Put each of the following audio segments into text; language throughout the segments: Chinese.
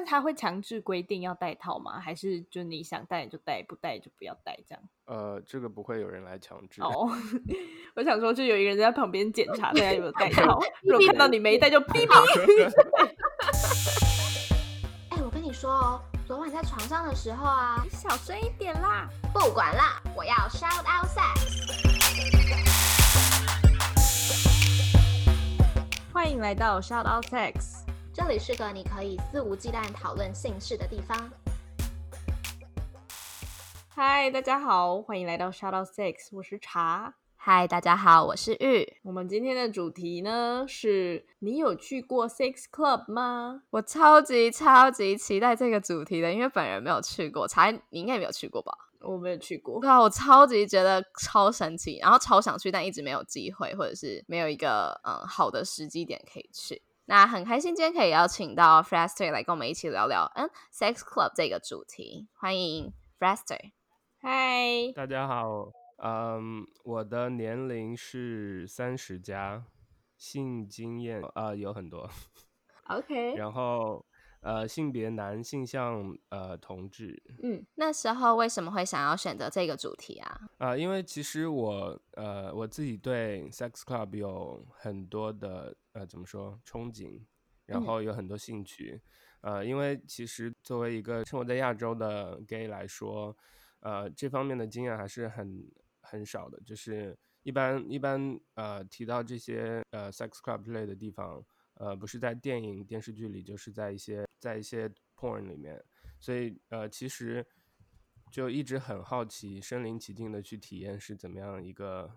但是他会强制规定要戴套吗？还是就你想戴就戴，不戴就不要戴这样？呃，这个不会有人来强制。哦，我想说，就有一个人在旁边检查大家有没有戴套，如果看到你没戴，就哔哔。哎，我跟你说哦，昨晚在床上的时候啊，你小声一点啦。不管啦，我要 shout out sex。欢迎来到 Shout Out Sex，这里是个你可以肆无忌惮讨论性事的地方。嗨，大家好，欢迎来到 Shout Out Six，我是茶。嗨，大家好，我是玉。我们今天的主题呢是：你有去过 Six Club 吗？我超级超级期待这个主题的，因为本人没有去过。茶，你应该也没有去过吧？我没有去过。对啊，我超级觉得超神奇，然后超想去，但一直没有机会，或者是没有一个嗯好的时机点可以去。那很开心今天可以邀请到 Fraster 来跟我们一起聊聊嗯 Sex Club 这个主题。欢迎 Fraster。嗨，大家好。嗯，我的年龄是三十加，性经验啊有很多。OK。然后呃，性别男性向呃同志。嗯，那时候为什么会想要选择这个主题啊？啊，因为其实我呃我自己对 sex club 有很多的呃怎么说憧憬，然后有很多兴趣。呃，因为其实作为一个生活在亚洲的 gay 来说，呃这方面的经验还是很。很少的，就是一般一般呃提到这些呃 sex club 之类的地方，呃不是在电影电视剧里，就是在一些在一些 porn 里面，所以呃其实就一直很好奇，身临其境的去体验是怎么样一个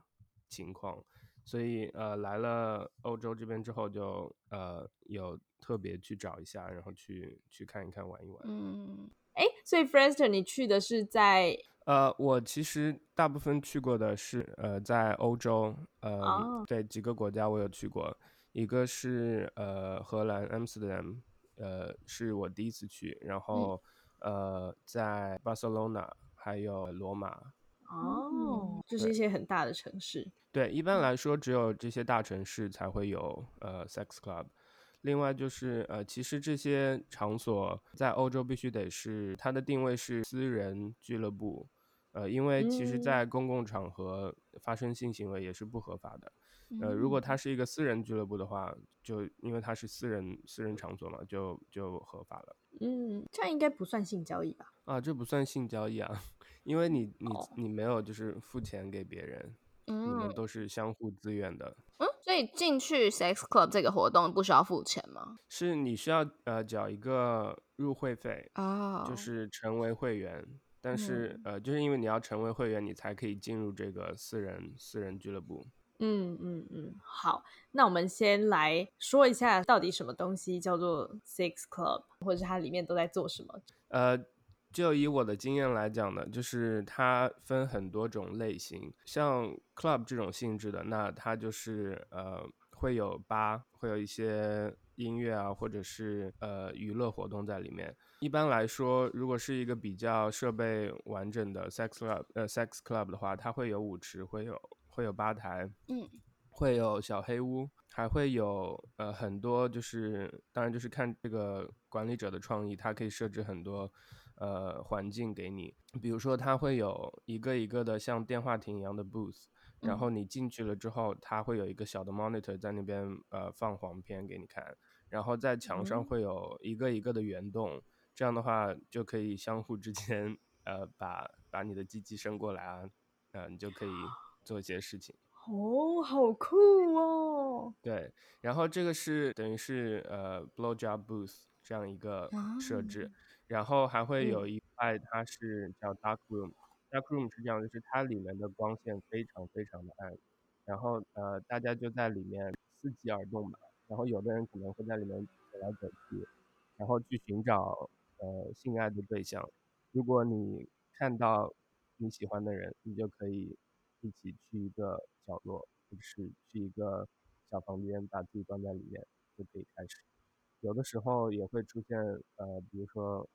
情况，所以呃来了欧洲这边之后，就呃有特别去找一下，然后去去看一看玩一玩。嗯，哎，所以 Friendster 你去的是在。呃，我其实大部分去过的是呃，在欧洲，呃，对几个国家我有去过，一个是呃荷兰 Amsterdam，呃是我第一次去，然后呃在巴塞罗那还有罗马，哦，就是一些很大的城市。对，一般来说只有这些大城市才会有呃 sex club。另外就是呃，其实这些场所在欧洲必须得是它的定位是私人俱乐部，呃，因为其实，在公共场合发生性行为也是不合法的。呃，如果它是一个私人俱乐部的话，就因为它是私人私人场所嘛，就就合法了。嗯，这样应该不算性交易吧？啊，这不算性交易啊，因为你你你没有就是付钱给别人，嗯你们都是相互自愿的。嗯，所以进去 sex club 这个活动不需要付钱吗？是你需要呃缴一个入会费啊，就是成为会员。但是呃，就是因为你要成为会员，你才可以进入这个私人私人俱乐部。嗯嗯嗯，好，那我们先来说一下到底什么东西叫做 sex club，或者是它里面都在做什么？呃，就以我的经验来讲呢，就是它分很多种类型，像 club 这种性质的，那它就是呃会有吧，会有一些音乐啊，或者是呃娱乐活动在里面。一般来说，如果是一个比较设备完整的 sex club，呃，sex club 的话，它会有舞池，会有会有吧台，嗯，会有小黑屋，还会有呃很多，就是当然就是看这个管理者的创意，它可以设置很多呃环境给你，比如说它会有一个一个的像电话亭一样的 booth，然后你进去了之后，它会有一个小的 monitor 在那边呃放黄片给你看，然后在墙上会有一个一个的圆洞。这样的话就可以相互之间，呃，把把你的鸡鸡伸过来啊，呃，你就可以做一些事情。哦，好酷哦！对，然后这个是等于是呃，blow job booth 这样一个设置，然后还会有一块它是叫 dark room，dark room 是这样，就是它里面的光线非常非常的暗，然后呃，大家就在里面伺机而动吧，然后有的人可能会在里面走来走去，然后去寻找。呃，性爱的对象，如果你看到你喜欢的人，你就可以一起去一个角落，或者是去一个小房间，把自己关在里面，就可以开始。有的时候也会出现，呃，比如说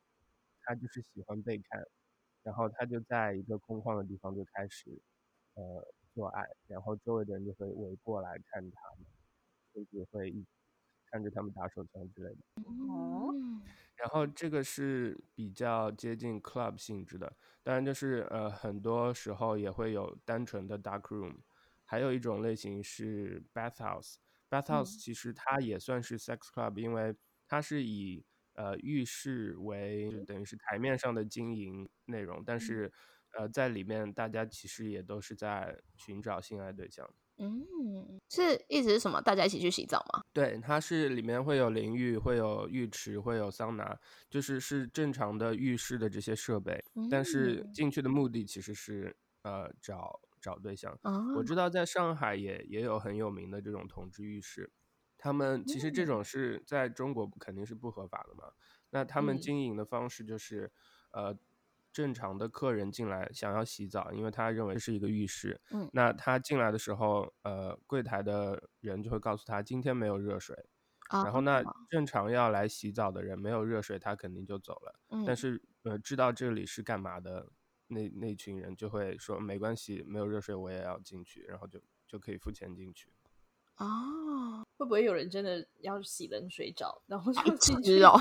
他就是喜欢被看，然后他就在一个空旷的地方就开始，呃，做爱，然后周围的人就会围过来看他们，甚至会一看着他们打手枪之类的。哦，然后这个是比较接近 club 性质的，当然就是呃很多时候也会有单纯的 dark room，还有一种类型是 bathhouse。bathhouse 其实它也算是 sex club，因为它是以呃浴室为就等于是台面上的经营内容，但是呃在里面大家其实也都是在寻找性爱对象。嗯，是意思是什么？大家一起去洗澡吗？对，它是里面会有淋浴，会有浴池，会有桑拿，就是是正常的浴室的这些设备。但是嗯进去的目的其实是呃找找对象。哦我知道在上海也也有很有名的这种同志浴室，他们其实这种是在中国肯定是不合法的嘛。那他们嗯经营的方式就是，呃，正常的客人进来想要洗澡，因为他认为这是一个浴室。嗯那他进来的时候，呃，柜台的人就会告诉他今天没有热水。然后那哦正常要来洗澡的人没有热水，他肯定就走了。嗯但是呃，知道这里是干嘛的那那群人就会说没关系，没有热水我也要进去，然后就就可以付钱进去。哦，会不会有人真的要洗冷水澡，然后就进去痴哦，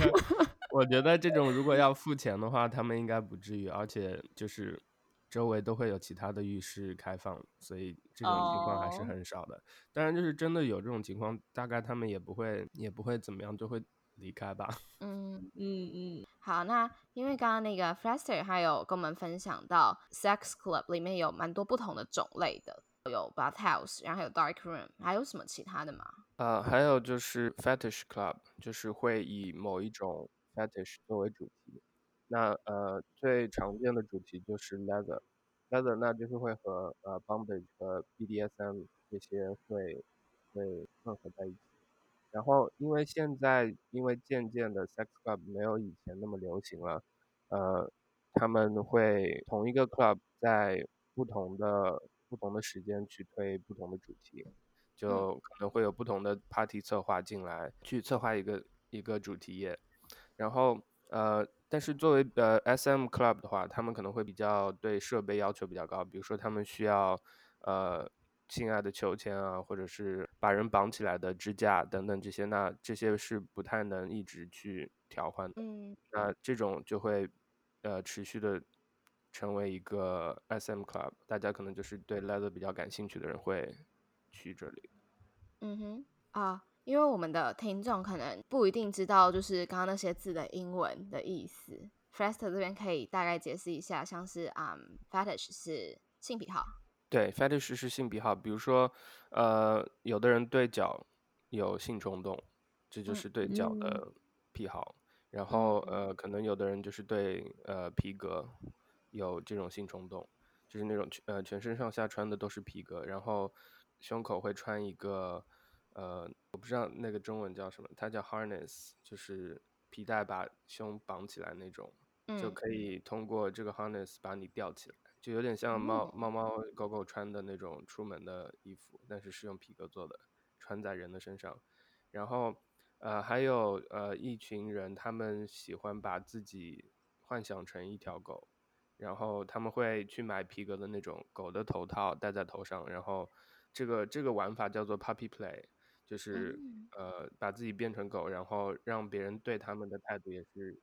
我觉得这种如果要付钱的话，他们应该不至于，而且就是周围都会有其他的浴室开放，所以这种情况还是哦很少的。当然，就是真的有这种情况，大概他们也不会也不会怎么样，就会离开吧。嗯。嗯嗯好，那因为刚刚那个 Fraster 还有跟我们分享到 sex club 里面有蛮多不同的种类的，有 bathhouse，然后还有 dark room，还有什么其他的吗？呃，还有就是 fetish club，就是会以某一种 fetish 作为主题。那呃，最常见的主题就是 leather，leather 那就是会和呃 bondage 和 BDSM 这些会会混合在一起。然后因为现在因为渐渐的 sex club 没有以前那么流行了，呃，他们会同一个 club 在不同的不同的时间去推不同的主题。就可能会有不同的 party 策划进来，去策划一个一个主题页，然后呃，但是作为呃 SM club 的话，他们可能会比较对设备要求比较高，比如说他们需要呃性爱的秋千啊，或者是把人绑起来的支架等等这些，那这些是不太能一直去调换的，嗯那这种就会呃持续的成为一个 SM club，大家可能就是对 leather 比较感兴趣的人会去这里。嗯哼啊，因为我们的听众可能不一定知道，就是刚刚那些字的英文的意思。Fraster 这边可以大概解释一下，像是啊、um, fetish 是性癖好，对，fetish 是性癖好，比如说，呃，有的人对脚有性冲动，这就嗯是对脚嗯的癖好。然后，嗯呃，可能有的人就是对呃皮革有这种性冲动，就是那种全呃全身上下穿的都是皮革，然后胸口会穿一个呃，我不知道那个中文叫什么，它叫 harness，就是皮带把胸绑起来那种。就嗯可以通过这个 harness 把你吊起来，就有点像猫哦猫猫狗狗穿的那种出门的衣服，但是是用皮革做的，穿在人的身上。然后呃还有呃一群人，他们喜欢把自己幻想成一条狗，然后他们会去买皮革的那种狗的头套戴在头上，然后这个这个玩法叫做 puppy play，就是、嗯呃把自己变成狗，然后让别人对他们的态度也是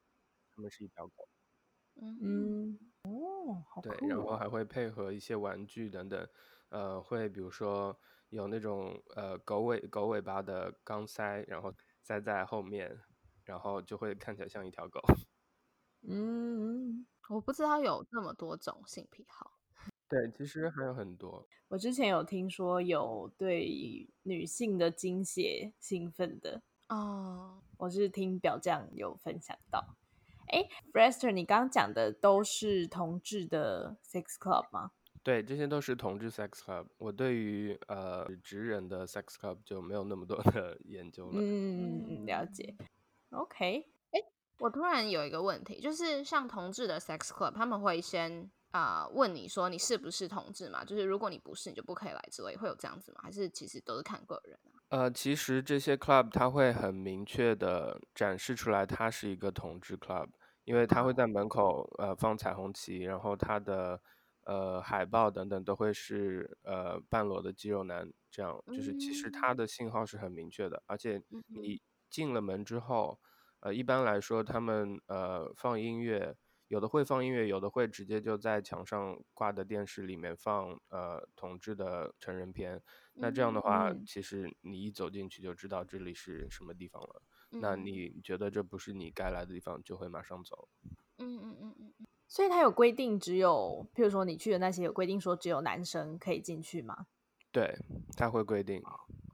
他们是一条狗。嗯嗯，哦，好对，然后哦，还会配合一些玩具等等，呃，会比如说有那种呃狗尾狗尾巴的钢塞，然后塞在后面，然后就会看起来像一条狗。嗯，嗯我不知道有那么多种性癖好。对，其实还有很多。我之前有听说有对女性的精血兴奋的，哦，我是听表酱有分享到。哎 f r e s t e r 你刚刚讲的都是同志的 sex club 吗？对，这些都是同志 sex club。我对于呃直人的 sex club 就没有那么多的 研究了。嗯，了解。OK，哎我突然有一个问题，就是像同志的 sex club，他们会先啊、呃问你说你是不是同志嘛？就是如果你不是，你就不可以来之类，会有这样子吗？还是其实都是看个人啊？呃，其实这些 club 它会很明确的展示出来，它是一个同志 club，因为他会在门口呃放彩虹旗，然后他的呃海报等等都会是呃半裸的肌肉男这样就是其实他的信号是很明确的，而且你进了门之后，呃，一般来说他们呃放音乐。有的会放音乐，有的会直接就在墙上挂的电视里面放呃同志的成人片。那这样的话，其实你一走进去就知道这里是什么地方了。那你觉得这不是你该来的地方，就会马上走。嗯嗯嗯嗯嗯。所以他有规定，只有譬如说你去的那些有规定说只有男生可以进去吗？对，他会规定。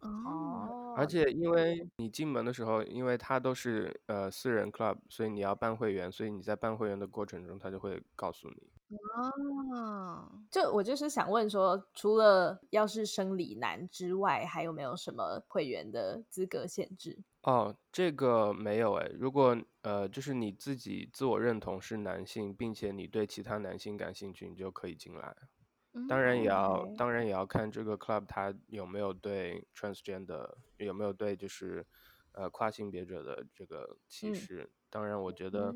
哦，而且因为你进门的时候，因为他都是呃私人 club，所以你要办会员，所以你在办会员的过程中，他就会告诉你。哦，就我就是想问说，除了要是生理男之外，还有没有什么会员的资格限制？哦，这个没有诶。如果呃就是你自己自我认同是男性，并且你对其他男性感兴趣，你就可以进来。当然也要，当然也要看这个 club 它有没有对 transgender 有没有对就是呃跨性别者的这个歧视。当然，我觉得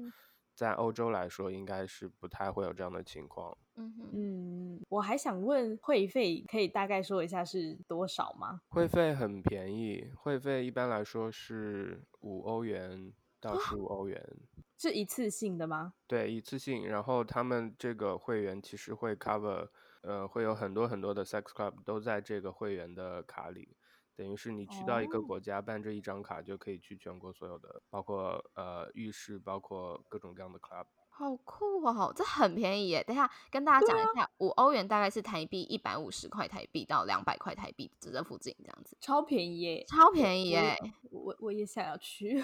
在欧洲来说，应该是不太会有这样的情况。嗯嗯，我还想问会费，可以大概说一下是多少吗？会费很便宜，会费一般来说是五欧元到十五欧元。是一次性的吗？对，一次性。然后他们这个会员其实会 cover。呃，会有很多很多的 sex club 都在这个会员的卡里，等于是你去到一个国家办这一张卡就可以去全国所有的，包括呃浴室，包括各种各样的 club。好酷哦，这很便宜耶！等下跟大家讲一下，五欧元大概是台币一百五十块台币到两百块台币，只这附近这样子，超便宜耶，超便宜耶！我我也想要去，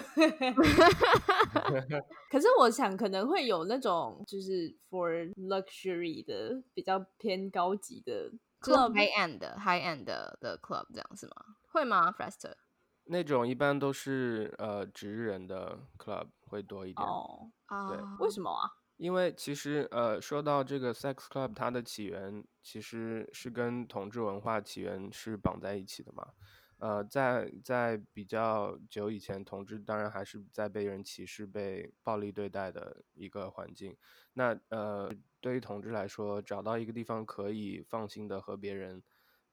可是我想可能会有那种就是 for luxury 的比较偏高级的 club，high end high end 的 club 这样是吗？会吗，Faster？那种一般都是呃直人的 club 会多一点哦啊。对，为什么啊？因为其实呃说到这个 sex club，它的起源其实是跟同志文化起源是绑在一起的嘛。呃，在在比较久以前，同志当然还是在被人歧视、被暴力对待的一个环境。那呃，对于同志来说，找到一个地方可以放心的和别人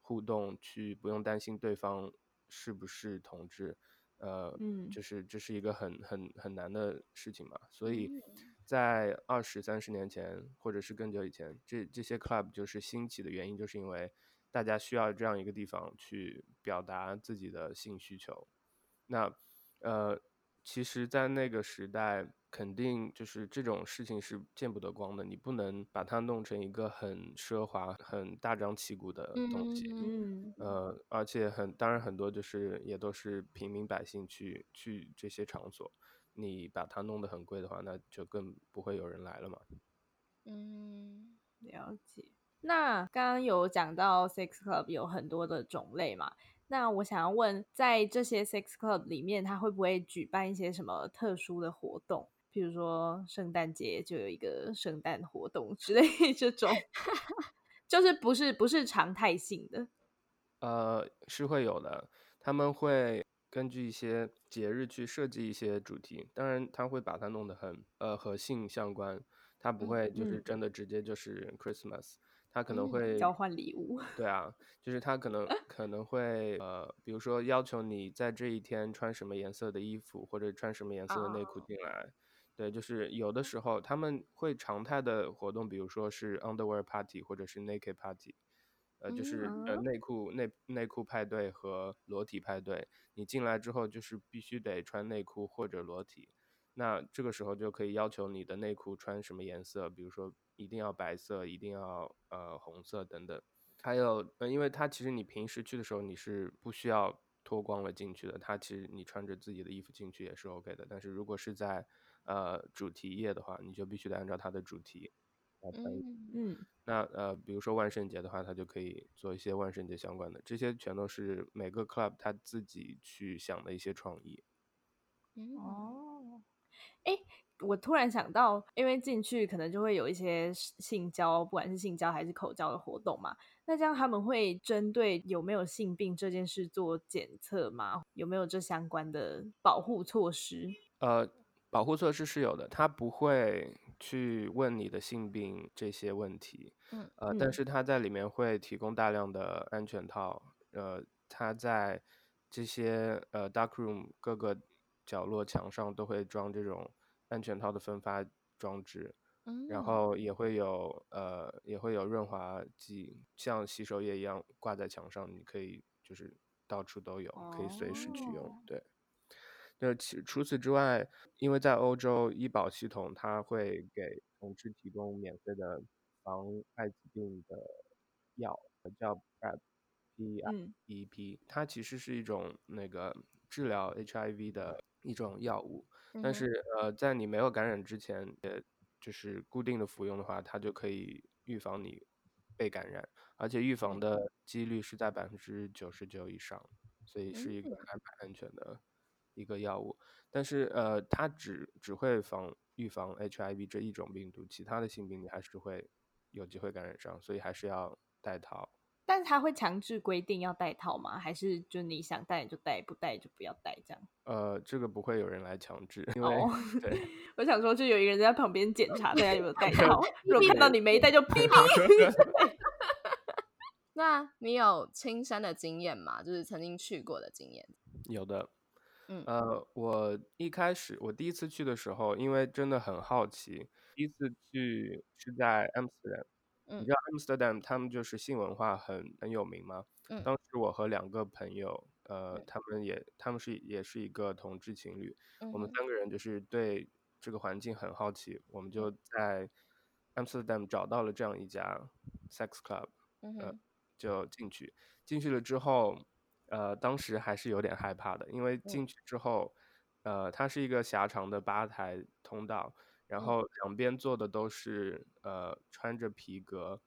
互动，去不用担心对方。是不是同志？呃，嗯，就是这是一个很很很难的事情嘛。所以在二十三十年前，或者是更久以前，这这些 club 就是兴起的原因，就是因为大家需要这样一个地方去表达自己的性需求。那呃，其实，在那个时代。肯定就是这种事情是见不得光的，你不能把它弄成一个很奢华、很大张旗鼓的东西。嗯，呃，而且很当然很多就是也都是平民百姓去去这些场所，你把它弄得很贵的话，那就更不会有人来了嘛。嗯，了解。那刚刚有讲到 sex club 有很多的种类嘛？那我想要问，在这些 sex club 里面，它会不会举办一些什么特殊的活动？比如说圣诞节就有一个圣诞活动之类这种，就是不是不是常态性的，呃，是会有的。他们会根据一些节日去设计一些主题，当然他会把它弄得很呃和性相关，他不会就是真的直接就是 Christmas，他可能会交换礼物。对啊，就是他可能 可能会呃，比如说要求你在这一天穿什么颜色的衣服，或者穿什么颜色的内裤进来。对，就是有的时候他们会常态的活动，比如说是 underwear party 或者是 naked party，呃，就是呃内裤内内裤派对和裸体派对。你进来之后就是必须得穿内裤或者裸体，那这个时候就可以要求你的内裤穿什么颜色，比如说一定要白色，一定要呃红色等等。还有，呃，因为它其实你平时去的时候你是不需要脱光了进去的，它其实你穿着自己的衣服进去也是 OK 的。但是如果是在呃，主题页的话，你就必须得按照它的主题来穿。嗯，那呃，比如说万圣节的话，它就可以做一些万圣节相关的，这些全都是每个 club 他自己去想的一些创意。哦，哎，我突然想到，因为进去可能就会有一些性交，不管是性交还是口交的活动嘛，那这样他们会针对有没有性病这件事做检测吗？有没有这相关的保护措施？呃。保护措施是有的，他不会去问你的性病这些问题，嗯，呃，但是他在里面会提供大量的安全套，呃，他在这些呃 dark room 各个角落墙上都会装这种安全套的分发装置，然后也会有呃也会有润滑剂，像洗手液一样挂在墙上，你可以就是到处都有，可以随时去用。对。那其除此之外，因为在欧洲医保系统，它会给同志提供免费的防艾滋病的药，叫 PrEP，它其实是一种那个治疗 HIV 的一种药物，但是呃，在你没有感染之前，也就是固定的服用的话，它就可以预防你被感染，而且预防的几率是在百分之九十九以上，所以是一个还蛮安全的。一个药物，但是呃，它只只会防预防 HIV 这一种病毒，其他的性病你还是会有机会感染上，所以还是要戴套。但是它会强制规定要戴套吗？还是就你想戴就戴，不戴就不要戴这样？呃，这个不会有人来强制，因为对，我想说就有一个人在旁边检查大家有没有戴套，如果看到你没戴就哔哔。那你有亲身的经验吗？就是曾经去过的经验？有的。呃，我一开始我第一次去的时候，因为真的很好奇，第一次去是在 Amsterdam，你知道 Amsterdam 他们就是性文化很很有名吗？当时我和两个朋友，呃，他们也他们是也是一个同志情侣，我们三个人就是对这个环境很好奇，我们就在 Amsterdam 找到了这样一家 sex club，呃，就进去，进去了之后。呃，当时还是有点害怕的，因为进去之后，呃，它是一个狭长的吧台通道，然后两边坐的都是呃穿着皮革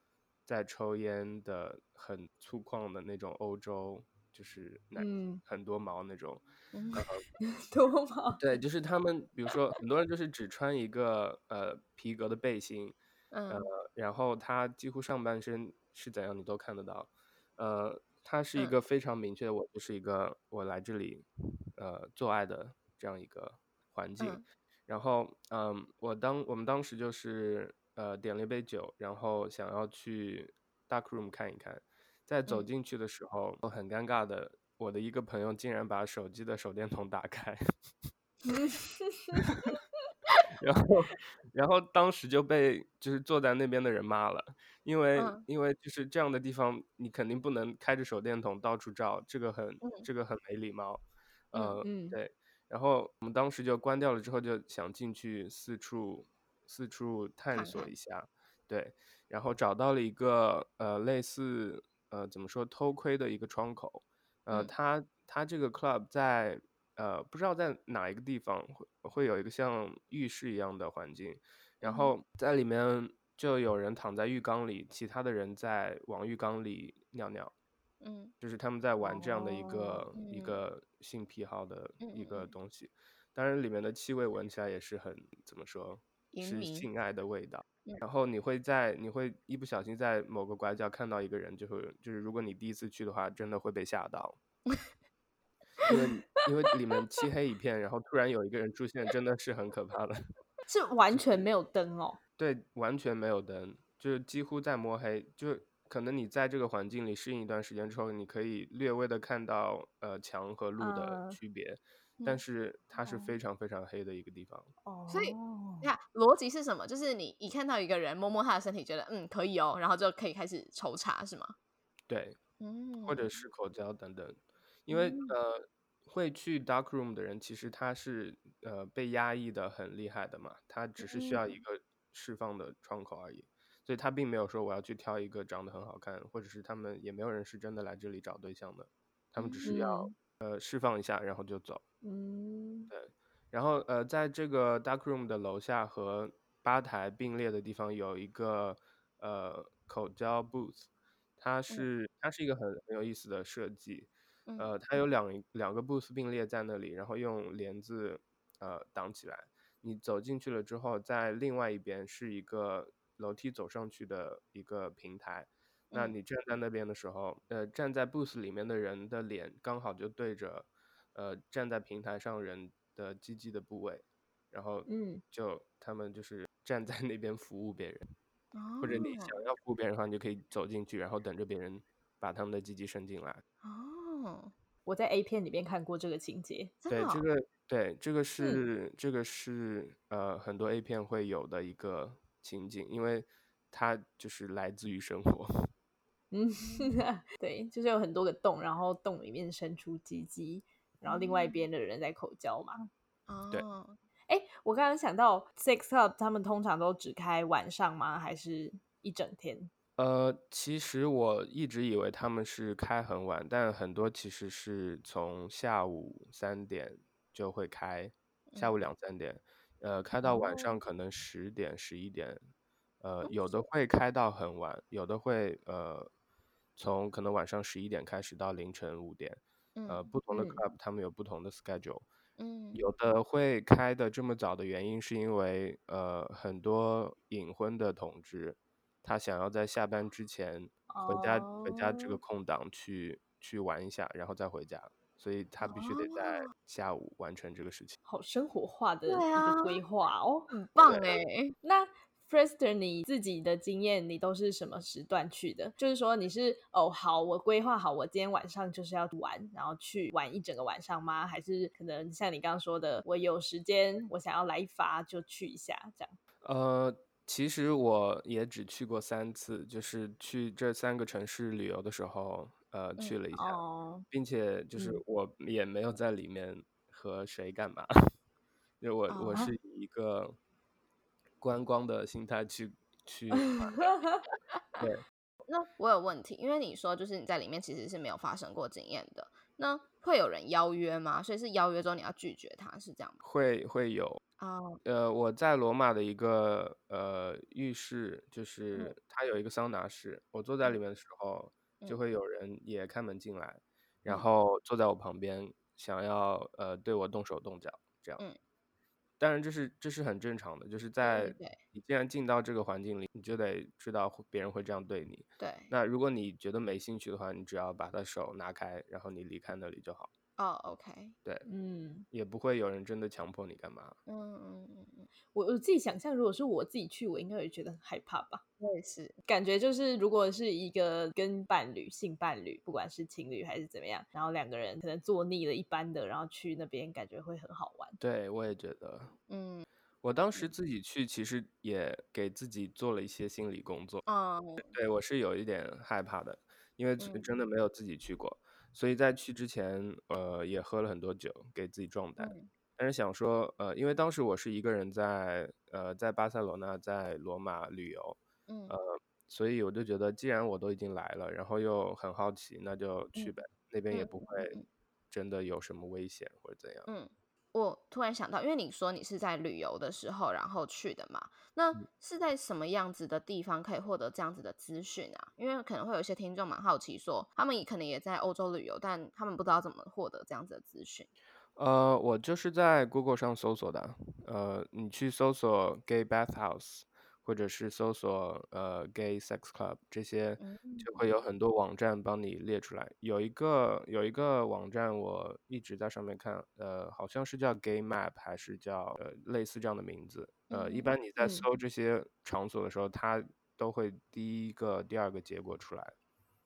在抽烟的很粗犷的那种欧洲，就是嗯。很多毛那种 多毛，对，就是他。们，比如说很多人就是只穿一个呃皮革的背心，呃，然后他几乎上半身是怎样你都看得到，呃。它是一个非常明确的，我就是一个我来这里，呃，做爱的这样一个环境。然后，嗯，我当我们当时就是呃点了一杯酒，然后想要去 dark room 看一看。在走进去的时候，我很尴尬的，我的一个朋友竟然把手机的手电筒打开。然后，然后当时就被就是坐在那边的人骂了，因为因为就是这样的地方，你肯定不能开着手电筒到处照，这个很这个很没礼貌，呃，对。然后我们当时就关掉了，之后就想进去四处四处探索一下，对。然后找到了一个呃类似呃怎么说偷窥的一个窗口，呃，他他这个 club 在。呃，不知道在哪一个地方会会有一个像浴室一样的环境，然后在里面就有人躺在浴缸里，其他的人在往浴缸里尿尿，嗯，就是他们在玩这样的一个一个性癖好的一个东西，当然里面的气味闻起来也是很怎么说，是性爱的味道。然后你会在你会一不小心在某个拐角看到一个人，就会就是如果你第一次去的话，真的会被吓到。因为因为里面漆黑一片，然后突然有一个人出现，真的是很可怕的。是完全没有灯哦？对，完全没有灯，就是几乎在摸黑。就可能你在这个环境里适应一段时间之后，你可以略微的看到呃墙和路的区别，但是它是非常非常黑的一个地方。哦，所以你看逻辑是什么？就是你一看到一个人摸摸他的身体，觉得嗯可以哦，然后就可以开始抽查，是吗？对，嗯，或者是口交等等。因为呃，会去 dark room 的人，其实他是呃被压抑的很厉害的嘛，他只是需要一个释放的窗口而已，所以他并没有说我要去挑一个长得很好看，或者是他们也没有人是真的来这里找对象的，他们只是要呃释放一下，然后就走。嗯，对。然后呃，在这个 dark room 的楼下和吧台并列的地方有一个呃口交 booth，它是它是一个很很有意思的设计。呃，它有两两个 booth 并列在那里，然后用帘子呃挡起来。你走进去了之后，在另外一边是一个楼梯走上去的一个平台。那你站在那边的时候，呃，站在 booth 里面的人的脸刚好就对着呃站在平台上人的鸡鸡的部位，然后嗯，就他们就是站在那边服务别人，或者你想要服务别人的话，你就可以走进去，然后等着别人。把他们的鸡鸡伸进来。哦，我在 A 片里面看过这个情节。对，这个对这个是、这个是呃很多 A 片会有的一个情景，因为它就是来自于生活。嗯，对，就是有很多个洞，然后洞里面伸出鸡鸡，然后另外一边的人在口交嘛。对哦，哎，我刚刚想到 sex club 他们通常都只开晚上吗？还是一整天？呃，其实我一直以为他们是开很晚，但很多其实是从下午三点就会开，下午两三点，呃，开到晚上可能十点、十一点，呃，有的。会开到很晚，有的会呃，从可能晚上十一点开始到凌晨五点，呃，嗯不同的嗯。club 他们有不同的 schedule。嗯。有的会开的这么早的原因，是因为呃很多隐婚的同志，他想要在下班之前回家、回家这个哦空档去去玩一下，然后再回家，所以他必须得在哦下午完成这个事情。好生活化的一个啊规划哦。很棒哎，那 Frester，你自己的经验，你都是什么时段去的？就是说你是哦好，我规划好，我今天晚上就是要玩，然后去玩一整个晚上吗？还是可能像你刚刚说的，我有时间，我想要来一发就去一下这样？呃，其实我也只去过三次，就是去这三个城市旅游的时候，呃，去了一下，哦，并且就是嗯我也没有在里面和谁干嘛，就我我哦是以一个观光的心态去 去玩的，对，那我有问题，因为你说就是你在里面其实是没有发生过经验的，那会有人邀约吗？所以是邀约之后你要拒绝他，是这样吗？会会有，哦，呃，我在罗马的一个呃浴室，就是它有一个桑拿室，我坐在里面的时候，就嗯。会有人也开门进来，然嗯。后坐在我旁边，想要呃对我动手动脚这样。嗯。当然这是这是很正常的，就是对在对。你既然进到这个环境里，你就得知道会别人会这样对你。对，那如果你觉得没兴趣的话，你只要把他手拿开，然后你离开那里就好，哦，OK，对嗯，也不会有人真的强迫你干嘛。嗯嗯嗯嗯，我我自己想象，如果是我自己去，我应该会觉得很害怕吧。我也是，感觉就是，如果是一个跟伴侣、性伴侣，不管是情侣还是怎么样，然后两个人可能做腻了一般的，然后去那边，感觉会很好玩。对，我也觉得。嗯我当时自己去，其实也给自己做了一些心理工作。嗯对我是有一点害怕的，因为真的没有自己去过，所以在去之前，呃，也喝了很多酒，给自己壮胆。嗯但是想说，呃，因为当时我是一个人在，呃，在巴塞罗那，在罗马旅游，嗯呃，所以我就觉得，既然我都已经来了，然后又很好奇，那就去嗯呗，那边也不会嗯真的有什么危险或者怎样。嗯，我突然想到，因为你说你是在旅游的时候然后去的嘛，那嗯是在什么样子的地方可以获得这样子的资讯啊？因为可能会有一些听众蛮好奇说，他们也可能也在欧洲旅游，但他们不知道怎么获得这样子的资讯。呃，我就是在 Google 上搜索的。呃，你去搜索 gay bathhouse，或者是搜索呃 gay sex club 这些，嗯就会有很多网站帮你列出来。有一个有一个网站我一直在上面看，呃，好像是叫 gay map 还是叫呃类似这样的名字。呃，一嗯般你在嗯搜这些场所的时候，它都会第一个、第二个结果出来。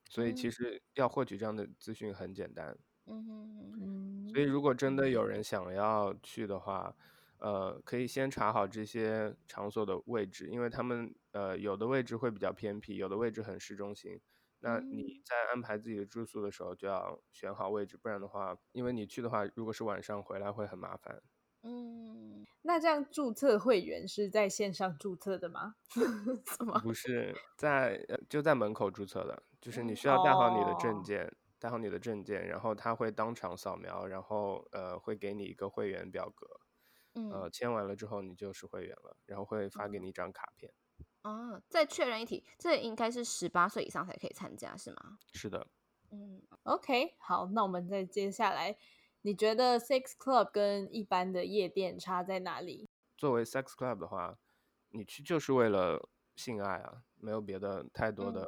所以其嗯实要获取这样的资讯很简单。嗯嗯嗯，所以，如果真的有人想要去的话，呃，可以先查好这些场所的位置，因为他们呃有的位置会比较偏僻，有的位置很市中心。那你在安排自己的住宿的时候就要选好位置，不然的话，因为你去的话，如果是晚上回来会很麻烦。嗯，那这样注册会员是在线上注册的吗？怎么？不是在呃就在门口注册的，就是你需要带好你的证哦件，带好你的证件，然后他会当场扫描，然后呃会给你一个会员表格，呃嗯签完了之后你就是会员了，然后会发给你一张卡片。啊，再确认一题，这应该是十八岁以上才可以参加是吗？是的，嗯 OK，好，那我们再接下来，你觉得 sex club 跟一般的夜店差在哪里？作为 sex club 的话，你去就是为了性爱啊，没有别的太多的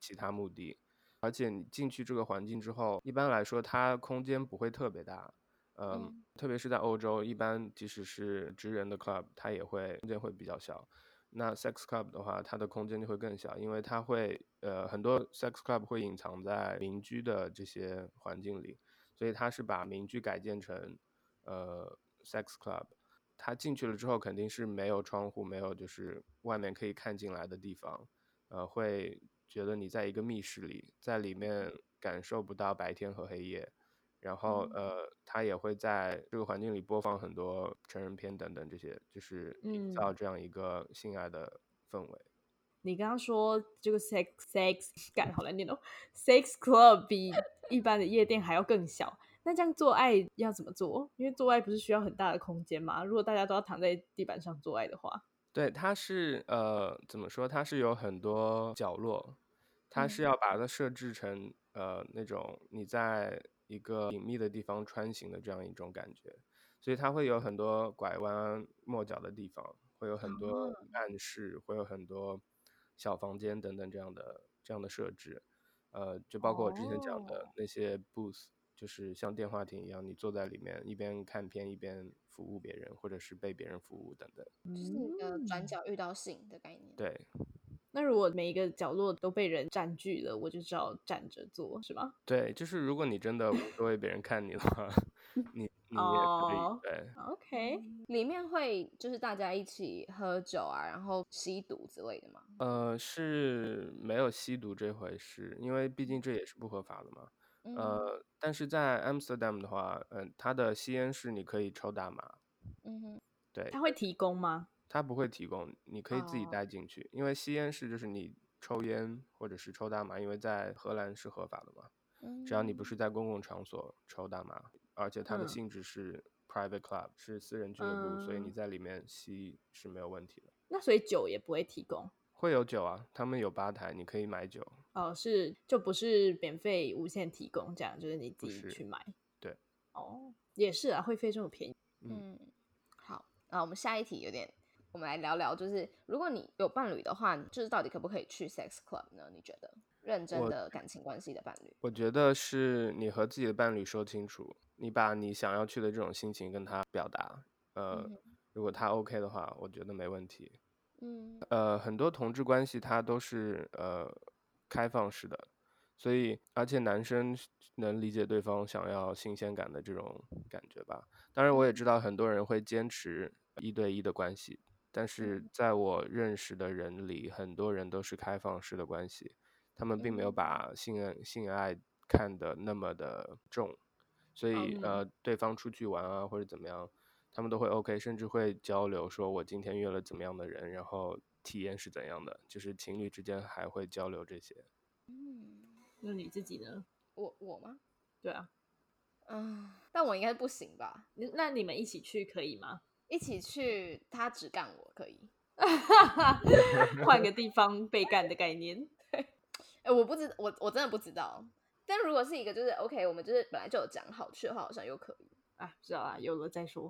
其他目的。而且你进去这个环境之后，一般来说它空间不会特别大，嗯，嗯特别是在欧洲，一般即使是直人的 club，它也会空间会比较小。那 sex club 的话，它的空间就会更小，因为它会呃很多 sex club 会隐藏在民居的这些环境里，所以它是把民居改建成呃 sex club。他进去了之后，肯定是没有窗户，没有就是外面可以看进来的地方，呃，会觉得你在一个密室里，在里面感受不到白天和黑夜。然后呃，他也会在这个环境里播放很多成人片等等这些，就是营造这样一个性爱的氛围。你刚刚说这个 sex sex 感好难念哦，sex club 比一般的夜店还要更小。那这样做爱要怎么做？因为做爱不是需要很大的空间吗？如果大家都要躺在地板上做爱的话，对，它是呃怎么说？它是有很多角落，它是要把它设置成呃那种你在。一个隐秘的地方穿行的这样一种感觉，所以它会有很多拐弯抹角的地方，会有很多暗示，会有很多小房间等等这样的这样的设置，呃，就包括我之前讲的那些 booth，就是像电话亭一样，你坐在里面一边看片一边服务别人，或者是被别人服务等等，就是一个转角遇到性的概念。对。那如果每一个角落都被人占据了，我就只好站着做，是吗？对，就是如果你真的无所谓别人看你的话，你 你也可以。对，OK，里面会就是大家一起喝酒啊，然后吸毒之类的吗？呃，是没有吸毒这回事，因为毕竟这也是不合法的嘛。呃，但是在 Amsterdam 的话，嗯，它的吸烟室你可以抽大麻。嗯哼，对。他会提供吗？他不会提供，你可以自己带进去。因为吸烟室就是你抽烟或者是抽大麻，因为在荷兰是合法的嘛。只要你不是在公共场所抽大麻，而且它的性质是 private club，是私人俱乐部，所以你在里面吸是没有问题的。那所以酒也不会提供？会有酒啊，他们有吧台，你可以买酒。哦，是就不是免费无限提供这样，就是你自己去买。对。哦，也是啊，会费这么便宜。嗯，好，那我们下一题有点。我们来聊聊，就是如果你有伴侣的话，就是到底可不可以去 sex club 呢？你觉得认真的感情关系的伴侣？我觉得是你和自己的伴侣说清楚，你把你想要去的这种心情跟他表达。呃，如果他 OK 的话，我觉得没问题。嗯，呃，很多同志关系它都是呃开放式的，所以而且男生能理解对方想要新鲜感的这种感觉吧。当然，我也知道很多人会坚持一对一的关系。但是在我认识的人里，很多人都是开放式的关系，他们并没有把性爱性爱看得那么的重，所以呃，对方出去玩啊或者怎么样，他们都会 OK，甚至会交流，说我今天约了怎么样的人，然后体验是怎样的，就是情侣之间还会交流这些。嗯，那你自己呢？我我吗？对啊，嗯，但我应该不行吧？那你们一起去可以吗？一起去，他只干我可以，换个地方被干的概念。哎，我不知我我真的不知道。但如果是一个就是 OK，我们就是本来就有讲好去的话，好像又可以。啊，不知道啊，有了再说。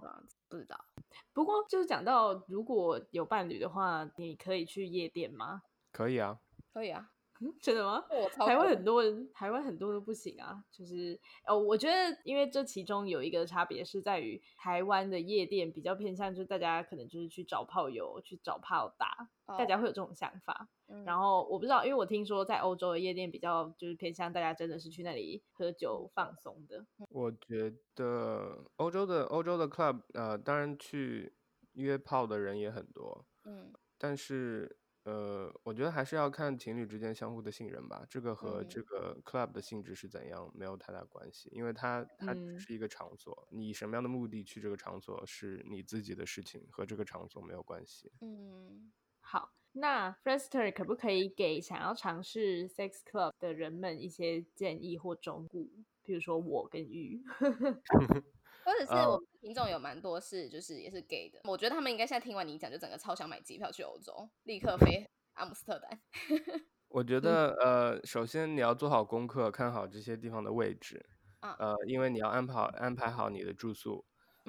不知道。不过就是讲到如果有伴侣的话，你可以去夜店吗？可以啊，可以啊。真的吗？台湾很多人，台湾很多都不行啊。就是哦，我觉得因为这其中有一个差别是在于台湾的夜店比较偏向，就是大家可能就是去找炮友，去找炮打，大家会有这种想法。然后我不知道，因为我听说在欧洲的夜店比较就是偏向大家真的是去那里喝酒放松的。我觉得欧洲的欧洲的 club，呃，当然去约炮的人也很多，嗯，但是。呃，我觉得还是要看情侣之间相互的信任吧。这个和这个 club 的性质是怎样没有太大关系，因为它它只是一个场所，你什么样的目的去这个场所是你自己的事情，和这个场所没有关系。嗯，好，那 Frester 可不可以给想要尝试 sex club 的人们一些建议或忠告？比如说我跟玉。或者是我们听众有蛮多是就是也是 gay 的，我觉得他们应该现在听完你讲，就整个超想买机票去欧洲，立刻飞阿姆斯特丹。我觉得呃，首先你要做好功课，看好这些地方的位置，呃，因为你要安排好安排好你的住宿，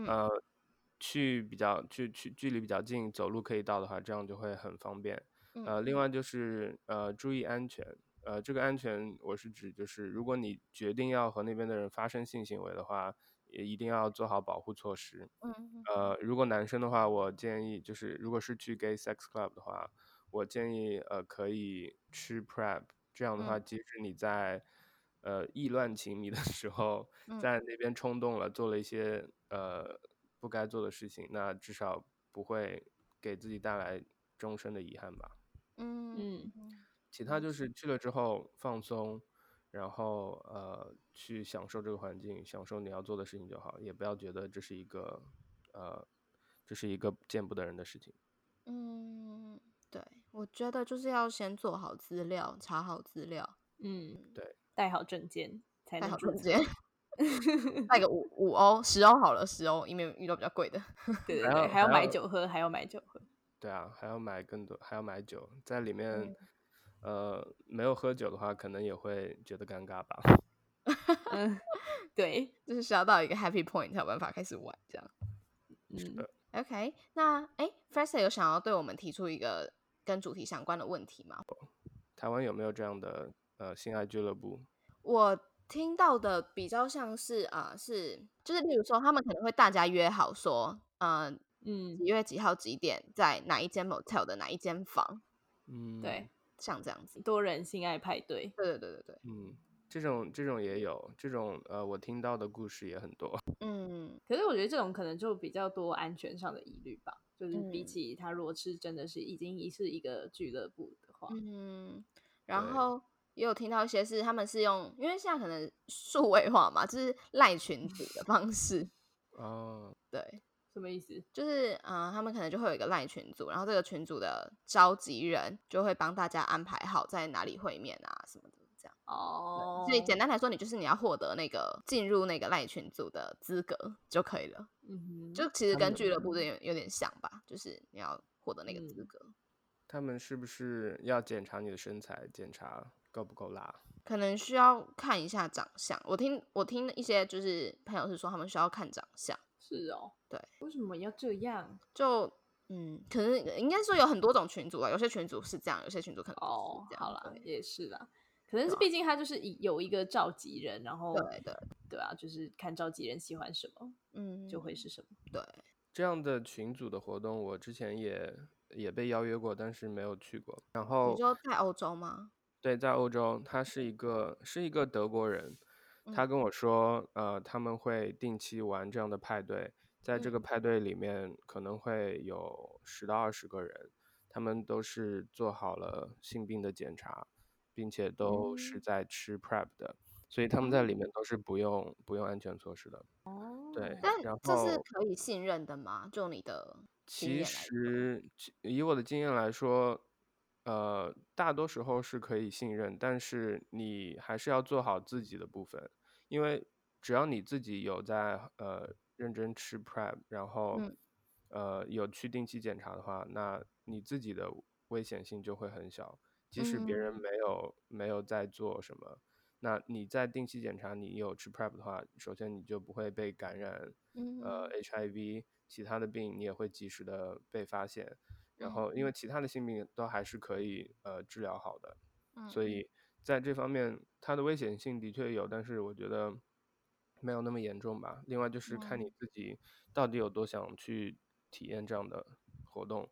呃，去比较去去距离比较近，走路可以到的话，这样就会很方便。呃，另外就是呃，注意安全，呃，这个安全我是指就是如果你决定要和那边的人发生性行为的话。也一定要做好保护措施。嗯呃，如果男生的话，我建议就是如果是去 gay sex club 的话，我建议呃可以吃 prep，这样的话，嗯。即使你在呃意乱情迷的时候，嗯在。那边冲动了，做了一些呃不该做的事情，那至少不会给自己带来终身的遗憾吧。嗯嗯其他就是。去了之后放松，然后呃去享受这个环境，享受你要做的事情就好，也不要觉得这是一个呃这是一个见不得人的事情。嗯，对，我觉得就是要先做好资料，查好资料，嗯，对，带好证件才好证件，带个五五欧、十欧好了，十欧，以免遇到比较贵的。对对 对，还要还要买酒喝，还要买酒喝。对啊，还要买更多，还要买酒，在里面嗯，呃没有喝酒的话，可能也会觉得尴尬吧。嗯，对，就是需要到一个 happy point 才有办法开始玩这样。嗯 OK，那哎 f r e s e r 有想要对我们提出一个跟主题相关的问题吗？台湾有没有这样的呃性爱俱乐部？我听到的比较像是啊、呃是就是例如说他们可能会大家约好说，呃，嗯几，月几号几点在哪一间 motel 的哪一间房，嗯，对，，像这样子。多人性爱派对。对对对对对，嗯，这种这种也有，这种呃我听到的故事也很多。嗯。可是我觉得这种可能就比较多安全上的疑虑吧，就是比嗯。起他如果是真的是已经是一个俱乐部的话，嗯，然后也有听到一些是他们是用，因为现在可能数位化嘛，就是赖群组的方式，哦，对，什么意思？就是嗯、呃他们可能就会有一个赖群组，然后这个群组的召集人就会帮大家安排好在哪里会面啊什么的，这样。哦，所以简单来说，你就是你要获得那个进入那个赖群组的资格就可以了。嗯哼，就其实跟俱乐部有点有点像吧，就是你要获得那个资嗯格，他们是不是要检查你的身材，检查够不够辣？可能需要看一下长相。我听我听一些就是朋友是说他们需要看长相，是哦，对，为什么要这样？就嗯，可能应该说有很多种群组啊，有些群组是这样，有些群组可能哦。好啦，也是啦，可能是毕竟他就是以有一个召集人，然后对对，对啊，就是看召集人喜欢什么嗯，就会是什么。对，这样的群组的活动，我之前也也被邀约过，但是没有去过。然后你说在欧洲吗？对，在欧洲，他是一个是一个德国人，他跟我说，呃，他们会定期玩这样的派对，在这个嗯。派对里面可能会有十到二十个人，他们都是做好了性病的检查，并且都是嗯。在吃 prep 的，所以他们在里面都是不用不用安全措施的。哦对但然这是可以信任的吗？就你的其实，以我的经验来说，呃，大多时候是可以信任，但是你还是要做好自己的部分，因为只要你自己有在呃认真吃 prep，然后、嗯。呃有去定期检查的话，那你自己的危险性就会很小，即使别人嗯没有、没有在做什么。那你在定期检查，你有吃 prep 的话，首先你就不会被感染，嗯。呃 HIV 其他的病你也会及时的被发现，然嗯后因为其他的性病都还是可以呃治疗好的，嗯所以在这方面它的危险性的确有，但是我觉得没有那么严重吧。另外就是看你嗯自己到底有多想去体验这样的活动。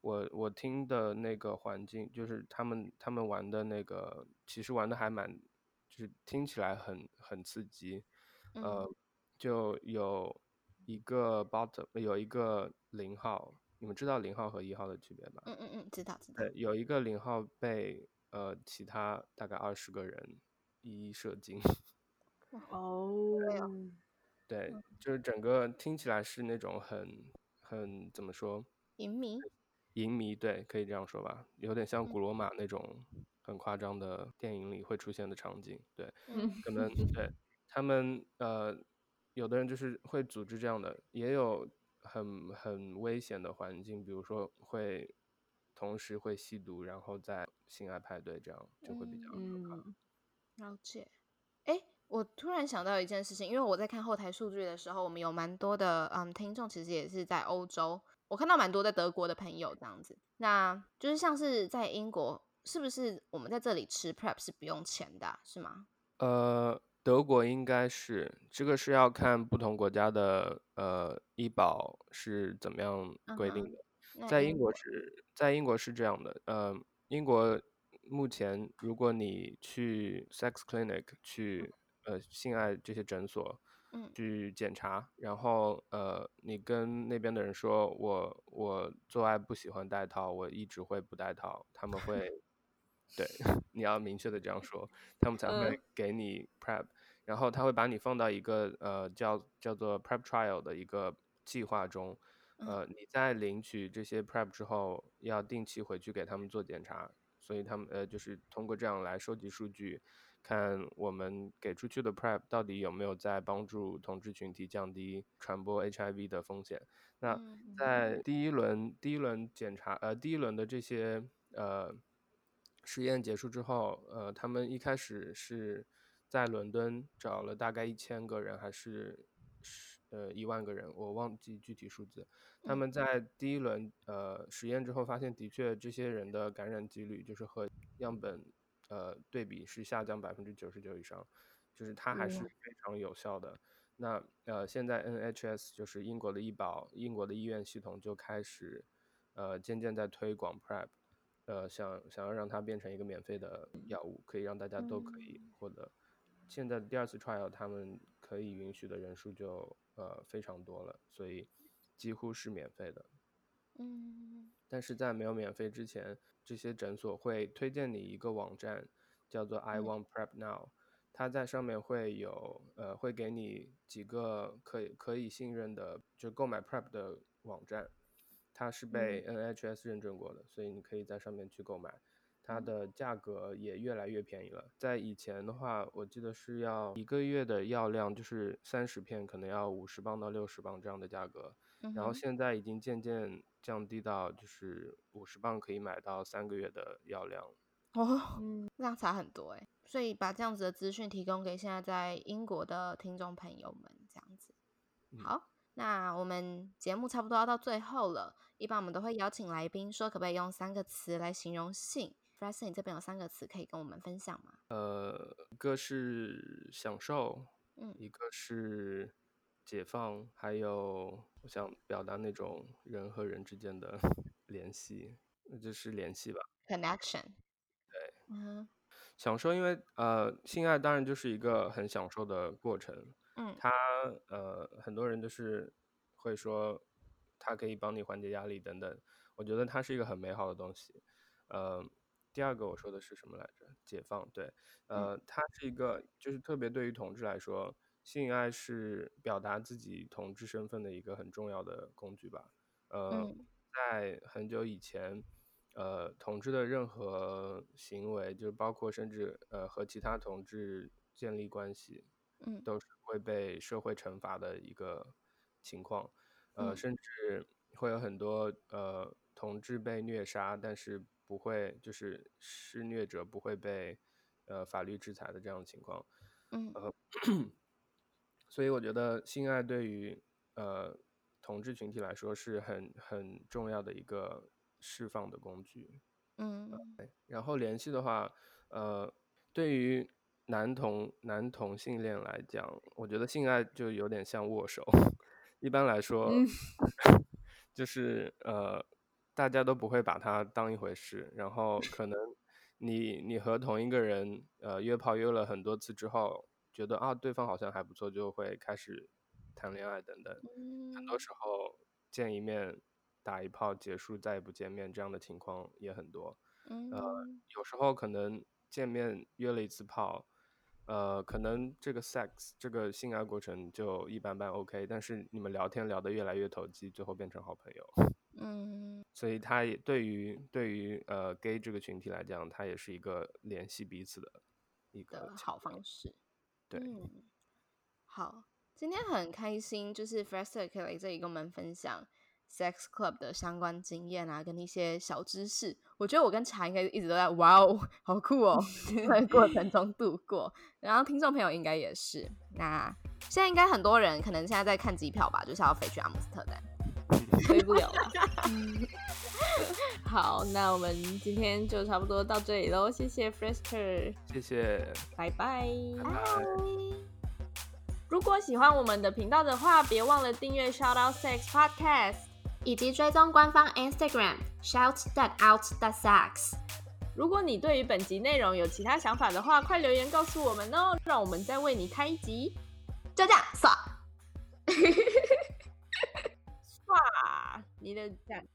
我我听的那个环境，就是他们他们玩的那个，其实玩的还蛮，就是听起来很很刺激，呃，嗯就有一个 bottom 有一个零号，你们知道零号和一号的区别吧？嗯嗯嗯，知道知道对，，有一个零号被呃其他大概二十个人一一射精，哦，对，就是整个听起来是那种很很怎么说？淫迷，淫迷，对，可以这样说吧，有点像嗯古罗。马那种很夸张的电影里会出现的场景，对，嗯。可能对他们呃，有的人就是会组织这样的，也有很很危险的环境，比如说会同时会吸毒，然后再性爱派对，这样就会比较可怕。嗯，了解。哎，我突然想到一件事情，因为我在看后台数据的时候，我们有蛮多的嗯听众，其实也是在欧洲，我看到蛮多在德国的朋友这样子。那就是像是在英国，是不是我们在这里吃 prep 是不用钱的啊、是吗？呃，德国应该是这个是要看不同国家的呃医保是怎么样规定的，在英国是在英国是这样的，呃，英国目前如果你去 sex clinic 去。呃性爱这些诊所，嗯，去检查，然后呃你跟那边的人说我我做爱不喜欢戴套，我一直会不戴套，他们会。对，你要明确的这样说，他们才会给你 prep，然后他会把你放到一个呃叫叫做 prep trial 的一个计划中，呃，你在领取这些 prep 之后，要定期回去给他们做检查，所以他们呃就是通过这样来收集数据，看我们给出去的 prep 到底有没有在帮助同志群体降低传播 HIV 的风险。那在第一轮第一轮检查呃第一轮的这些呃。实验结束之后，呃，他们一开始是在伦敦找了大概一千个人，还是十呃一万个人，我忘记具体数字。他们在第一轮呃实验之后发现，的确这些人的感染几率就是和样本呃对比是下降百分之九十九以上，就是它还是非常有效的。那呃现在 NHS 就是英国的医保，英国的医院系统就开始呃渐渐在推广 PrEP。呃，想想要让它变成一个免费的药物，可以让大家都可以获得。现在第二次 trial，他们可以允许的人数就呃非常多了，所以几乎是免费的。嗯，但是在没有免费之前，这些诊所会推荐你一个网站，叫做 I Want Prep Now，它在上面会有呃会给你几个可以可以信任的就购买 prep 的网站。它是被 NHS 认证过的，所以你可以在上面去购买，它的价格也越来越便宜了。在以前的话，我记得是要一个月的药量，就是三十片，可能要五十磅到六十磅这样的价格。然后现在已经渐渐降低到，就是五十磅可以买到三个月的药量。哦，量差很多哎。所以把这样子的资讯提供给现在在英国的听众朋友们，这样子。好，那我们节目差不多要到最后了。一般我们都会邀请来宾说，可不可以用三个词来形容性 e 你这边有三个词可以跟我们分享吗？呃，一个是享受，嗯，一个是解放，还有我想表达那种人和人之间的 联系，那就是联系吧，connection。对，嗯，享受，因为呃，性爱当然就是一个很享受的过程，嗯，它呃，很多人就是会说。它可以帮你缓解压力等等，我觉得它是一个很美好的东西。呃，第二个我说的是什么来着？解放，对，呃，它是一个就是特别对于同志来说，性爱是表达自己同志身份的一个很重要的工具吧。呃，在很久以前，呃，同志的任何行为，就是包括甚至呃和其他同志建立关系，嗯，都是会被社会惩罚的一个情况。呃，甚至会有很多呃同志被虐杀，但是不会就是施虐者不会被呃法律制裁的这样的情况。嗯，呃，所以我觉得性爱对于呃同志群体来说是很很重要的一个释放的工具。嗯，然后联系的话，呃，对于男同男同性恋来讲，我觉得性爱就有点像握手。一般来说，就是呃，大家都不会把它当一回事。然后可能你你和同一个人呃约炮约了很多次之后，觉得啊对方好像还不错，就会开始谈恋爱等等。很多时候见一面打一炮结束再也不见面这样的情况也很多。呃，有时候可能见面约了一次炮。呃，可能这个 sex 这个性爱过程就一般般 OK，但是你们聊天聊得越来越投机，最后变成好朋友。嗯，所以他也对于对于呃 gay 这个群体来讲，他也是一个联系彼此的一个好方式。对，好，今天很开心，就是 Frester 可以来这里跟我们分享。Sex Club 的相关经验啊，跟一些小知识，我觉得我跟茶应该一直都在 哇哦，好酷哦，在过程中度过。然后听众朋友应该也是。那现在应该很多人可能现在在看机票吧，就是要飞去阿姆斯特丹，飞不了了。好，那我们今天就差不多到这里喽，谢谢 Frester，谢谢，拜拜，拜拜。如果喜欢我们的频道的话，别忘了订阅 Shout Out Sex Podcast，以及追踪官方 Instagram Shout That Out That Sex。如果你对于本集内容有其他想法的话，快留言告诉我们哦，让我们再为你开一集。就这样，耍，哇，你的赞。